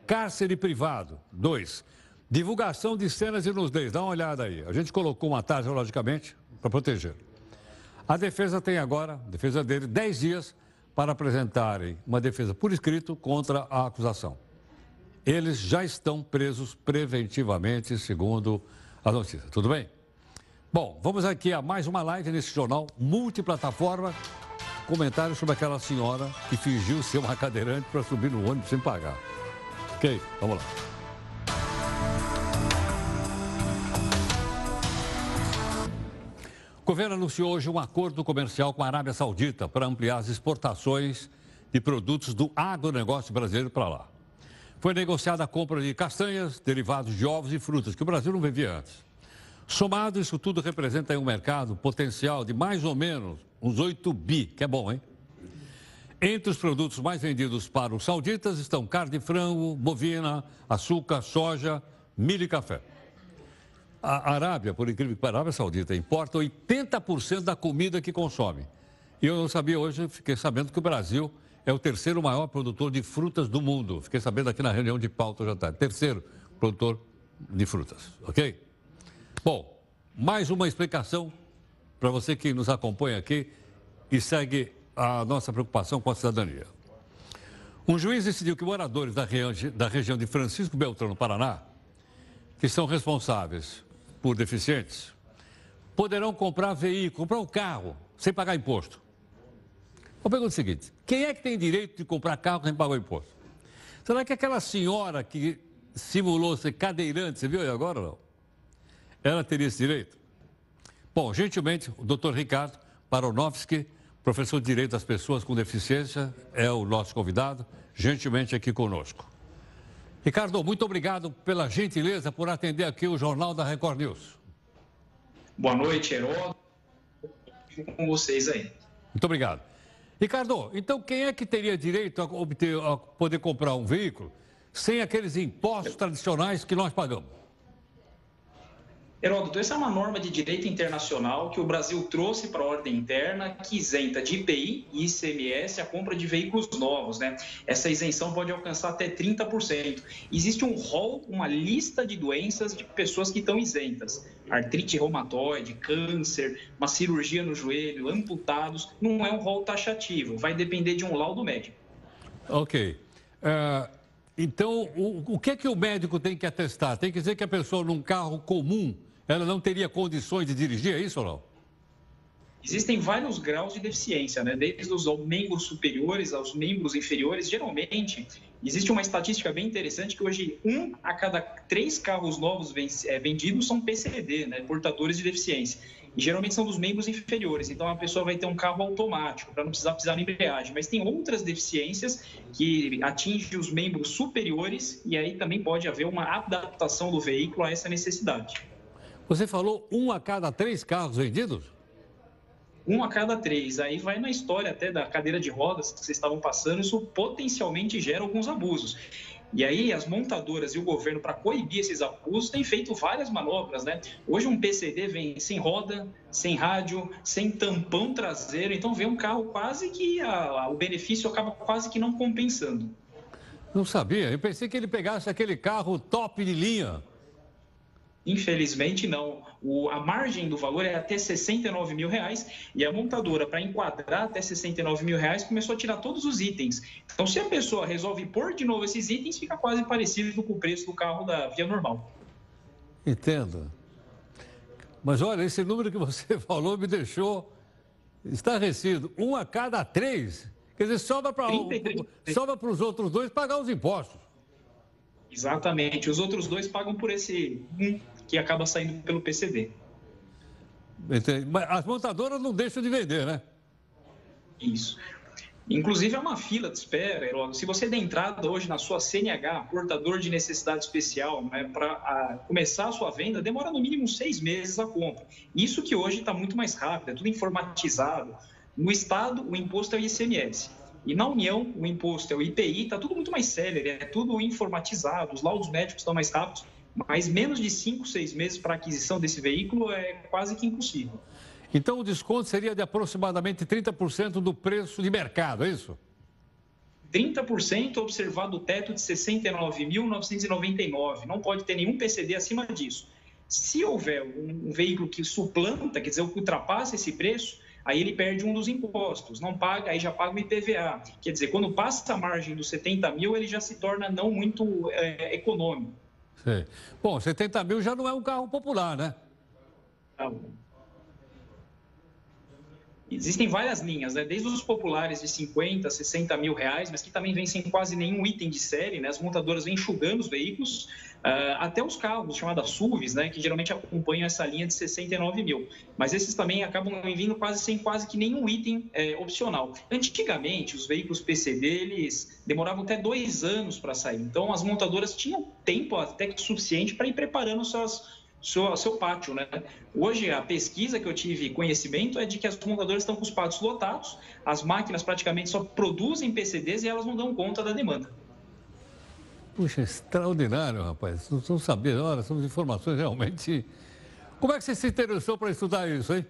Speaker 1: cárcere privado. Dois, divulgação de cenas de nudez. Dá uma olhada aí. A gente colocou uma taxa, logicamente, para proteger. A defesa tem agora, a defesa dele, 10 dias para apresentarem uma defesa por escrito contra a acusação. Eles já estão presos preventivamente, segundo a notícia. Tudo bem? Bom, vamos aqui a mais uma live nesse jornal multiplataforma. Comentário sobre aquela senhora que fingiu ser uma cadeirante para subir no ônibus sem pagar. Ok, vamos lá. O governo anunciou hoje um acordo comercial com a Arábia Saudita para ampliar as exportações de produtos do agronegócio brasileiro para lá. Foi negociada a compra de castanhas, derivados de ovos e frutas, que o Brasil não vendia antes. Somado, isso tudo representa um mercado potencial de mais ou menos uns 8 bi, que é bom, hein? Entre os produtos mais vendidos para os sauditas estão carne de frango, bovina, açúcar, soja, milho e café. A Arábia, por incrível que pareça, a Arábia Saudita importa 80% da comida que consome. E eu não sabia hoje, fiquei sabendo que o Brasil é o terceiro maior produtor de frutas do mundo. Fiquei sabendo aqui na reunião de pauta já tarde. Terceiro produtor de frutas, ok? Bom, mais uma explicação para você que nos acompanha aqui e segue a nossa preocupação com a cidadania. Um juiz decidiu que moradores da, da região de Francisco Beltrão, no Paraná, que são responsáveis por deficientes poderão comprar veículo, comprar um carro sem pagar imposto. Eu pergunto o seguinte: quem é que tem direito de comprar carro sem pagar imposto? Será que aquela senhora que simulou ser cadeirante, você viu aí agora ou não? Ela teria esse direito? Bom, gentilmente, o doutor Ricardo Baronovski, professor de Direito das Pessoas com Deficiência, é o nosso convidado, gentilmente aqui conosco. Ricardo, muito obrigado pela gentileza por atender aqui o Jornal da Record News.
Speaker 8: Boa noite, Heródoto. Fico com vocês aí.
Speaker 1: Muito obrigado. Ricardo, então quem é que teria direito a, obter, a poder comprar um veículo sem aqueles impostos tradicionais que nós pagamos?
Speaker 8: Heródoto, essa é uma norma de direito internacional que o Brasil trouxe para a ordem interna, que isenta de IPI e ICMS a compra de veículos novos. Né? Essa isenção pode alcançar até 30%. Existe um rol, uma lista de doenças de pessoas que estão isentas. Artrite reumatoide, câncer, uma cirurgia no joelho, amputados. Não é um rol taxativo, vai depender de um laudo médico.
Speaker 1: Ok. Uh, então, o, o que é que o médico tem que atestar? Tem que dizer que a pessoa num carro comum ela não teria condições de dirigir, é isso ou não?
Speaker 8: Existem vários graus de deficiência, né? desde os membros superiores aos membros inferiores. Geralmente, existe uma estatística bem interessante que hoje um a cada três carros novos é, vendidos são PCD, né? portadores de deficiência. E geralmente são dos membros inferiores. Então a pessoa vai ter um carro automático para não precisar pisar na embreagem. Mas tem outras deficiências que atingem os membros superiores e aí também pode haver uma adaptação do veículo a essa necessidade.
Speaker 1: Você falou um a cada três carros vendidos?
Speaker 8: Um a cada três. Aí vai na história até da cadeira de rodas que vocês estavam passando, isso potencialmente gera alguns abusos. E aí as montadoras e o governo, para coibir esses abusos, têm feito várias manobras, né? Hoje um PCD vem sem roda, sem rádio, sem tampão traseiro, então vem um carro quase que a, a, o benefício acaba quase que não compensando.
Speaker 1: Não sabia, eu pensei que ele pegasse aquele carro top de linha.
Speaker 8: Infelizmente, não. O, a margem do valor é até 69 mil reais e a montadora, para enquadrar até 69 mil reais, começou a tirar todos os itens. Então, se a pessoa resolve pôr de novo esses itens, fica quase parecido com o preço do carro da via normal.
Speaker 1: Entendo. Mas olha, esse número que você falou me deixou estarrecido. Um a cada três. Quer dizer, sobra para sobra os outros dois pagar os impostos.
Speaker 8: Exatamente. Os outros dois pagam por esse um que acaba saindo pelo PCD.
Speaker 1: Entendi. Mas as montadoras não deixam de vender, né?
Speaker 8: Isso. Inclusive, é uma fila de espera, Heródoto. Se você der entrada hoje na sua CNH, portador de necessidade especial, né, para começar a sua venda, demora no mínimo seis meses a compra. Isso que hoje está muito mais rápido, é tudo informatizado. No Estado, o imposto é o ICMS. E na União, o imposto é o IPI, está tudo muito mais célere, é tudo informatizado, os laudos médicos estão mais rápidos, mas menos de cinco, seis meses para aquisição desse veículo é quase que impossível.
Speaker 1: Então o desconto seria de aproximadamente 30% do preço de mercado, é isso?
Speaker 8: 30% observado o teto de 69.999. Não pode ter nenhum PCD acima disso. Se houver um veículo que suplanta, quer dizer, que ultrapassa esse preço, aí ele perde um dos impostos, não paga, aí já paga o IPVA. Quer dizer, quando passa a margem dos 70 mil, ele já se torna não muito é, econômico.
Speaker 1: Sim. Bom, 70 mil já não é um carro popular, né?
Speaker 8: Não. Existem várias linhas, né? desde os populares de 50, 60 mil reais, mas que também vêm sem quase nenhum item de série, né? as montadoras vêm enxugando os veículos, uh, até os carros chamados SUVs, né? que geralmente acompanham essa linha de 69 mil. Mas esses também acabam vindo quase sem quase que nenhum item é, opcional. Antigamente, os veículos PCD, eles demoravam até dois anos para sair, então as montadoras tinham tempo até suficiente para ir preparando suas seu, seu pátio, né? Hoje, a pesquisa que eu tive conhecimento é de que as montadoras estão com os pátios lotados, as máquinas praticamente só produzem PCDs e elas não dão conta da demanda.
Speaker 1: Puxa, extraordinário, rapaz. Não, não sabia, olha, são informações realmente... Como é que você se interessou para estudar isso, hein?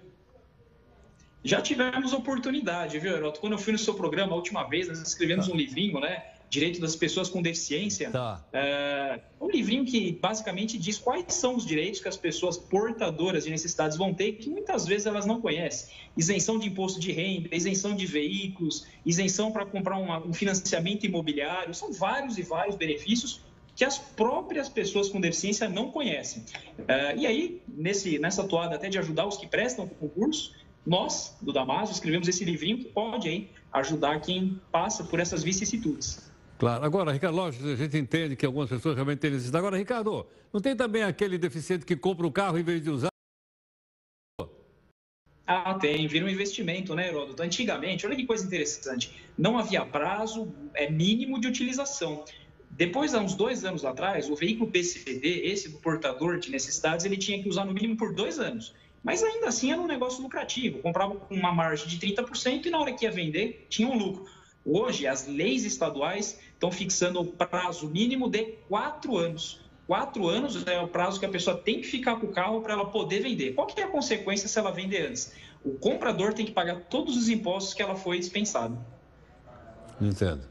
Speaker 8: Já tivemos oportunidade, viu, Heroto? Quando eu fui no seu programa a última vez, nós escrevemos um livrinho, né? Direito das Pessoas com Deficiência. Tá. É um livrinho que basicamente diz quais são os direitos que as pessoas portadoras de necessidades vão ter, que muitas vezes elas não conhecem. Isenção de imposto de renda, isenção de veículos, isenção para comprar uma, um financiamento imobiliário. São vários e vários benefícios que as próprias pessoas com deficiência não conhecem. Uh, e aí, nesse, nessa toada até de ajudar os que prestam concurso, nós, do Damaso, escrevemos esse livrinho que pode hein, ajudar quem passa por essas vicissitudes.
Speaker 1: Claro. Agora, Ricardo, lógico, a gente entende que algumas pessoas realmente têm necessidade. Agora, Ricardo, não tem também aquele deficiente que compra o carro em vez de usar?
Speaker 8: Ah, tem, vira um investimento, né, Heródoto? Antigamente, olha que coisa interessante, não havia prazo é, mínimo de utilização. Depois, há uns dois anos atrás, o veículo PCD, esse do portador de necessidades, ele tinha que usar no mínimo por dois anos. Mas ainda assim era um negócio lucrativo, comprava com uma margem de 30% e na hora que ia vender, tinha um lucro. Hoje, as leis estaduais estão fixando o prazo mínimo de quatro anos. Quatro anos é o prazo que a pessoa tem que ficar com o carro para ela poder vender. Qual que é a consequência se ela vender antes? O comprador tem que pagar todos os impostos que ela foi dispensada.
Speaker 1: Entendo.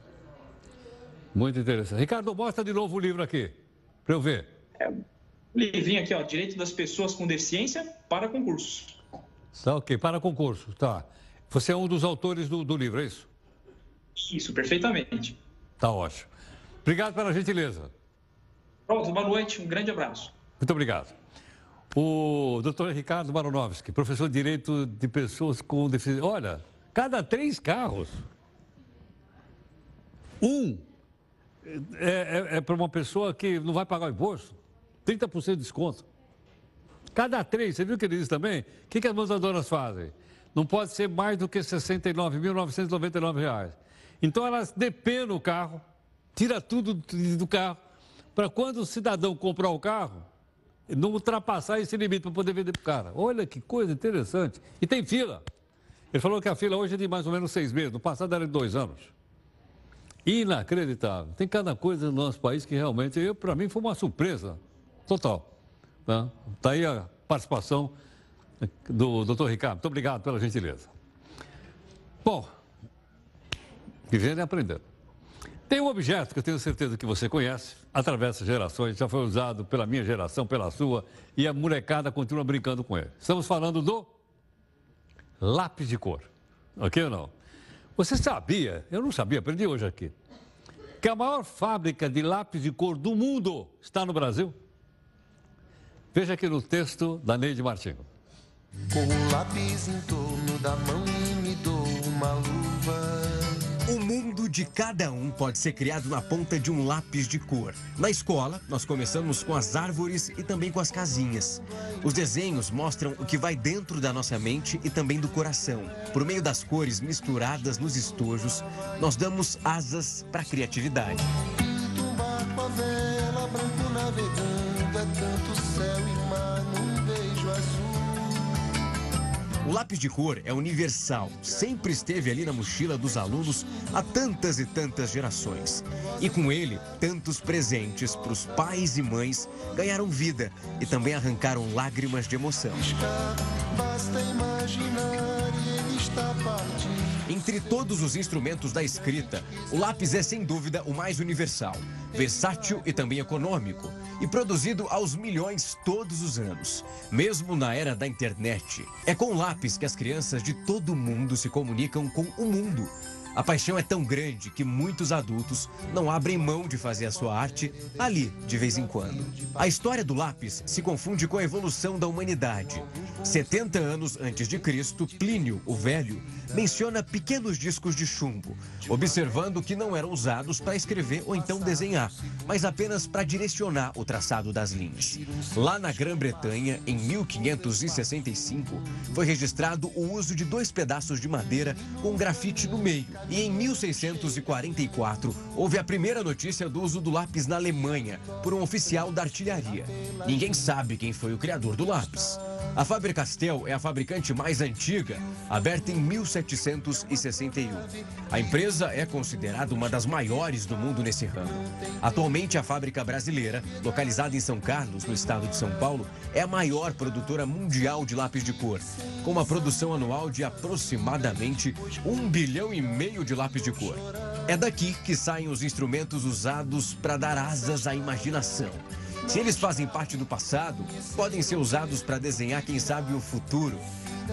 Speaker 1: Muito interessante. Ricardo, mostra de novo o livro aqui, para eu ver.
Speaker 8: É, o livrinho aqui, ó, Direito das Pessoas com Deficiência para Concursos.
Speaker 1: Tá ok, para concurso, tá. Você é um dos autores do, do livro, é isso?
Speaker 8: Isso, perfeitamente.
Speaker 1: Tá ótimo. Obrigado pela gentileza.
Speaker 8: Pronto, boa noite, um grande abraço.
Speaker 1: Muito obrigado. O doutor Ricardo Baronovski, professor de Direito de Pessoas com Deficiência. Olha, cada três carros, um é, é, é para uma pessoa que não vai pagar o imposto. 30% de desconto. Cada três, você viu o que ele disse também? O que, que as montadoras fazem? Não pode ser mais do que R$ 69.999. Então elas depenam o carro, tira tudo do carro, para quando o cidadão comprar o carro, não ultrapassar esse limite para poder vender para o cara. Olha que coisa interessante. E tem fila. Ele falou que a fila hoje é de mais ou menos seis meses, no passado era de dois anos. Inacreditável. Tem cada coisa no nosso país que realmente, para mim, foi uma surpresa total. Está tá aí a participação do doutor Ricardo. Muito obrigado pela gentileza. Bom, vivendo e aprendendo. Tem um objeto que eu tenho certeza que você conhece, atravessa gerações, já foi usado pela minha geração, pela sua, e a molecada continua brincando com ele. Estamos falando do lápis de cor. Ok ou não? Você sabia, eu não sabia, aprendi hoje aqui, que a maior fábrica de lápis de cor do mundo está no Brasil? Veja aqui no texto da Neide Martinho.
Speaker 9: Com o lápis em torno da mão e me dou uma luva.
Speaker 10: O mundo de cada um pode ser criado na ponta de um lápis de cor. Na escola, nós começamos com as árvores e também com as casinhas. Os desenhos mostram o que vai dentro da nossa mente e também do coração. Por meio das cores misturadas nos estojos, nós damos asas para a criatividade.
Speaker 9: Barco a vela, branco navegando, é tanto céu e
Speaker 10: O lápis de cor é universal, sempre esteve ali na mochila dos alunos há tantas e tantas gerações. E com ele, tantos presentes para os pais e mães ganharam vida e também arrancaram lágrimas de emoção.
Speaker 9: Basta imaginar ele está partindo.
Speaker 10: Entre todos os instrumentos da escrita, o lápis é sem dúvida o mais universal, versátil e também econômico, e produzido aos milhões todos os anos, mesmo na era da internet. É com o lápis que as crianças de todo o mundo se comunicam com o mundo. A paixão é tão grande que muitos adultos não abrem mão de fazer a sua arte ali, de vez em quando. A história do lápis se confunde com a evolução da humanidade. 70 anos antes de Cristo, Plínio, o Velho, menciona pequenos discos de chumbo, observando que não eram usados para escrever ou então desenhar, mas apenas para direcionar o traçado das linhas. Lá na Grã-Bretanha, em 1565, foi registrado o uso de dois pedaços de madeira com grafite no meio. E em 1644, houve a primeira notícia do uso do lápis na Alemanha por um oficial da artilharia. Ninguém sabe quem foi o criador do lápis. A Faber-Castell é a fabricante mais antiga, aberta em 1761. A empresa é considerada uma das maiores do mundo nesse ramo. Atualmente, a fábrica brasileira, localizada em São Carlos, no estado de São Paulo, é a maior produtora mundial de lápis de cor, com uma produção anual de aproximadamente um bilhão e meio de lápis de cor. É daqui que saem os instrumentos usados para dar asas à imaginação. Se eles fazem parte do passado, podem ser usados para desenhar, quem sabe, o futuro.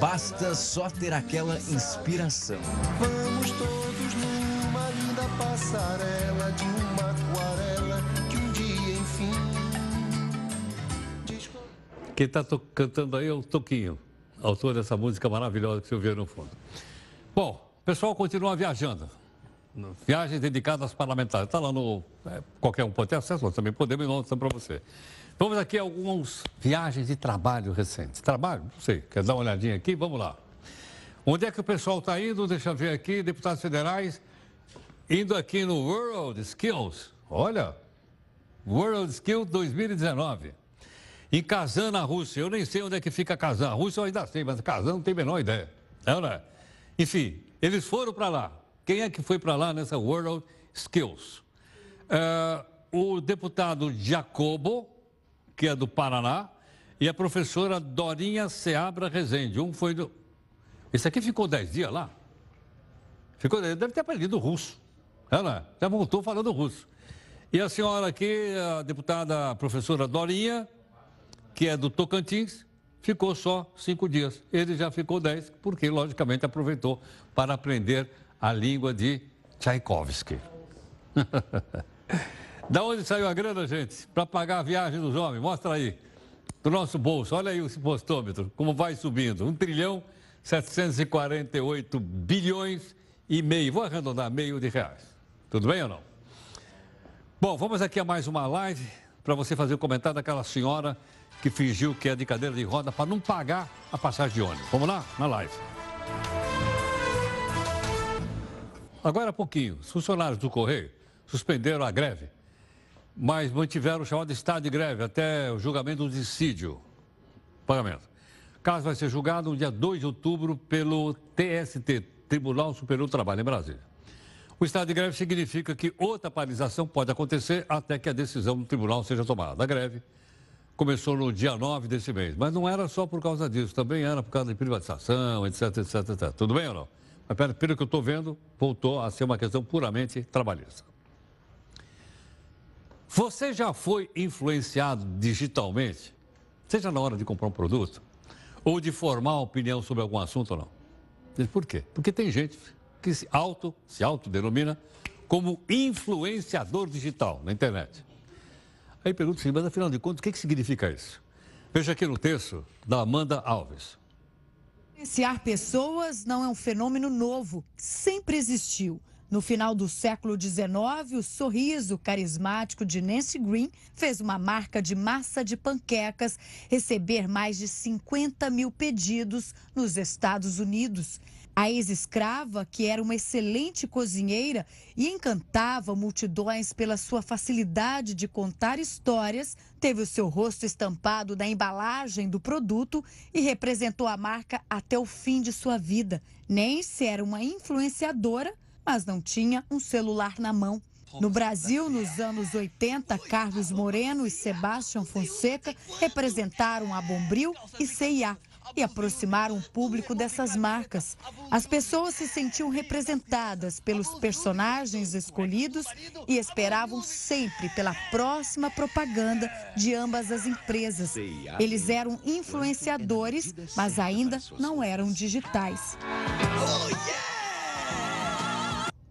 Speaker 10: Basta só ter aquela inspiração.
Speaker 9: Vamos todos numa linda passarela de uma aquarela que um dia, enfim.
Speaker 1: Quem está cantando aí é o Toquinho, autor dessa música maravilhosa que você ouviu no fundo. Bom, o pessoal continua viajando. Viagens dedicadas aos parlamentares. Está lá no. é, qualquer um pode ter acesso, nós também podemos e nós para você. Vamos aqui a algumas viagens de trabalho recentes. Trabalho? Não sei. Quer dar uma olhadinha aqui? Vamos lá. Onde é que o pessoal está indo? Deixa eu ver aqui, deputados federais. Indo aqui no World Skills. Olha, World Skills 2019. Em Kazan, na Rússia. Eu nem sei onde é que fica Kazan. A Rússia eu ainda sei, mas Kazan não tem a menor ideia. É, ou não é? Enfim, eles foram para lá. Quem é que foi para lá nessa World Skills? É, o deputado Jacobo, que é do Paraná, e a professora Dorinha Seabra Rezende. Um foi do. Esse aqui ficou 10 dias lá? Ficou, deve ter aprendido russo. Ela já voltou falando russo. E a senhora aqui, a deputada professora Dorinha, que é do Tocantins, ficou só cinco dias. Ele já ficou dez, porque, logicamente, aproveitou para aprender a língua de Tchaikovsky. da onde saiu a grana, gente? Para pagar a viagem dos homens? Mostra aí. Do nosso bolso. Olha aí esse postômetro, como vai subindo. 1 trilhão 748 bilhões e meio. Vou arredondar meio de reais. Tudo bem ou não? Bom, vamos aqui a mais uma live para você fazer o comentário daquela senhora que fingiu que é de cadeira de roda para não pagar a passagem de ônibus. Vamos lá? Na live. Agora há pouquinho, os funcionários do Correio suspenderam a greve, mas mantiveram o chamado estado de greve até o julgamento do dissídio. Pagamento. O caso vai ser julgado no dia 2 de outubro pelo TST, Tribunal Superior do Trabalho, em Brasília. O estado de greve significa que outra paralisação pode acontecer até que a decisão do tribunal seja tomada. A greve começou no dia 9 desse mês, mas não era só por causa disso, também era por causa de privatização, etc, etc, etc. Tudo bem ou não? Pelo que eu estou vendo, voltou a ser uma questão puramente trabalhista. Você já foi influenciado digitalmente? Seja na hora de comprar um produto ou de formar opinião sobre algum assunto ou não. Por quê? Porque tem gente que se auto, se autodenomina como influenciador digital na internet. Aí pergunta assim, mas afinal de contas, o que, que significa isso? Veja aqui no texto da Amanda Alves.
Speaker 11: Influenciar pessoas não é um fenômeno novo, sempre existiu. No final do século XIX, o sorriso carismático de Nancy Green fez uma marca de massa de panquecas receber mais de 50 mil pedidos nos Estados Unidos. A ex-escrava, que era uma excelente cozinheira e encantava multidões pela sua facilidade de contar histórias, teve o seu rosto estampado na embalagem do produto e representou a marca até o fim de sua vida. Nancy era uma influenciadora mas não tinha um celular na mão. No Brasil, nos anos 80, Carlos Moreno e Sebastião Fonseca representaram a Bombril e CIA e aproximaram o público dessas marcas. As pessoas se sentiam representadas pelos personagens escolhidos e esperavam sempre pela próxima propaganda de ambas as empresas. Eles eram influenciadores, mas ainda não eram digitais.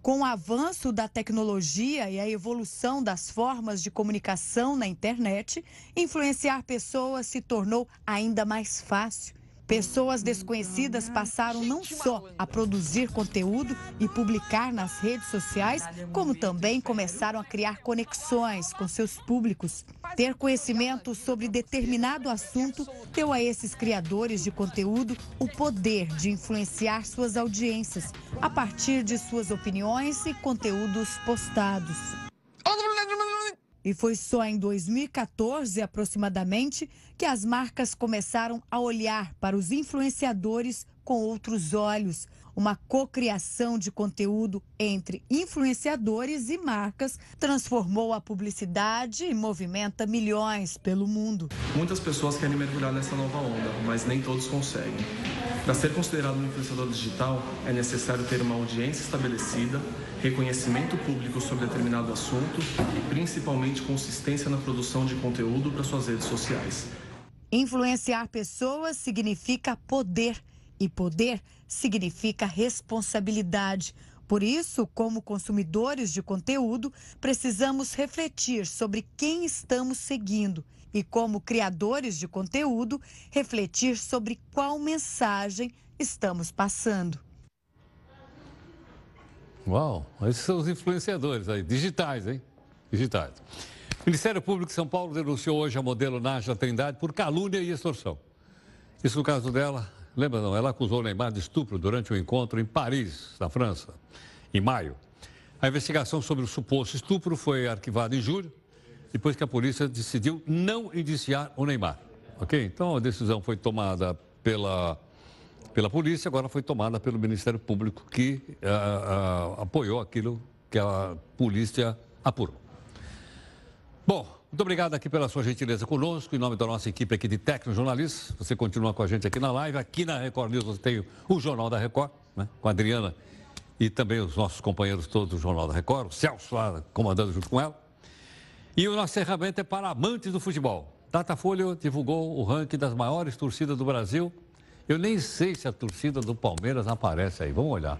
Speaker 11: Com o avanço da tecnologia e a evolução das formas de comunicação na internet, influenciar pessoas se tornou ainda mais fácil. Pessoas desconhecidas passaram não só a produzir conteúdo e publicar nas redes sociais, como também começaram a criar conexões com seus públicos. Ter conhecimento sobre determinado assunto deu a esses criadores de conteúdo o poder de influenciar suas audiências a partir de suas opiniões e conteúdos postados. E foi só em 2014, aproximadamente, que as marcas começaram a olhar para os influenciadores com outros olhos. Uma cocriação de conteúdo entre influenciadores e marcas transformou a publicidade e movimenta milhões pelo mundo.
Speaker 12: Muitas pessoas querem mergulhar nessa nova onda, mas nem todos conseguem. Para ser considerado um influenciador digital, é necessário ter uma audiência estabelecida, reconhecimento público sobre determinado assunto e principalmente consistência na produção de conteúdo para suas redes sociais.
Speaker 11: Influenciar pessoas significa poder e poder significa responsabilidade. Por isso, como consumidores de conteúdo, precisamos refletir sobre quem estamos seguindo e, como criadores de conteúdo, refletir sobre qual mensagem estamos passando.
Speaker 1: Uau, esses são os influenciadores aí, digitais, hein? Digitais. O Ministério Público de São Paulo denunciou hoje a modelo Nájila Trindade por calúnia e extorsão. Isso no caso dela, lembra não? Ela acusou Neymar de estupro durante um encontro em Paris, na França, em maio. A investigação sobre o suposto estupro foi arquivada em julho depois que a polícia decidiu não indiciar o Neymar. Ok? Então a decisão foi tomada pela, pela polícia, agora foi tomada pelo Ministério Público, que uh, uh, apoiou aquilo que a polícia apurou. Bom, muito obrigado aqui pela sua gentileza conosco, em nome da nossa equipe aqui de Jornalistas. Você continua com a gente aqui na live. Aqui na Record News você tem o Jornal da Record, né, com a Adriana e também os nossos companheiros todos do Jornal da Record, o Celso lá comandando junto com ela. E o nosso encerramento é para amantes do futebol. Datafolha divulgou o ranking das maiores torcidas do Brasil. Eu nem sei se a torcida do Palmeiras aparece aí. Vamos olhar.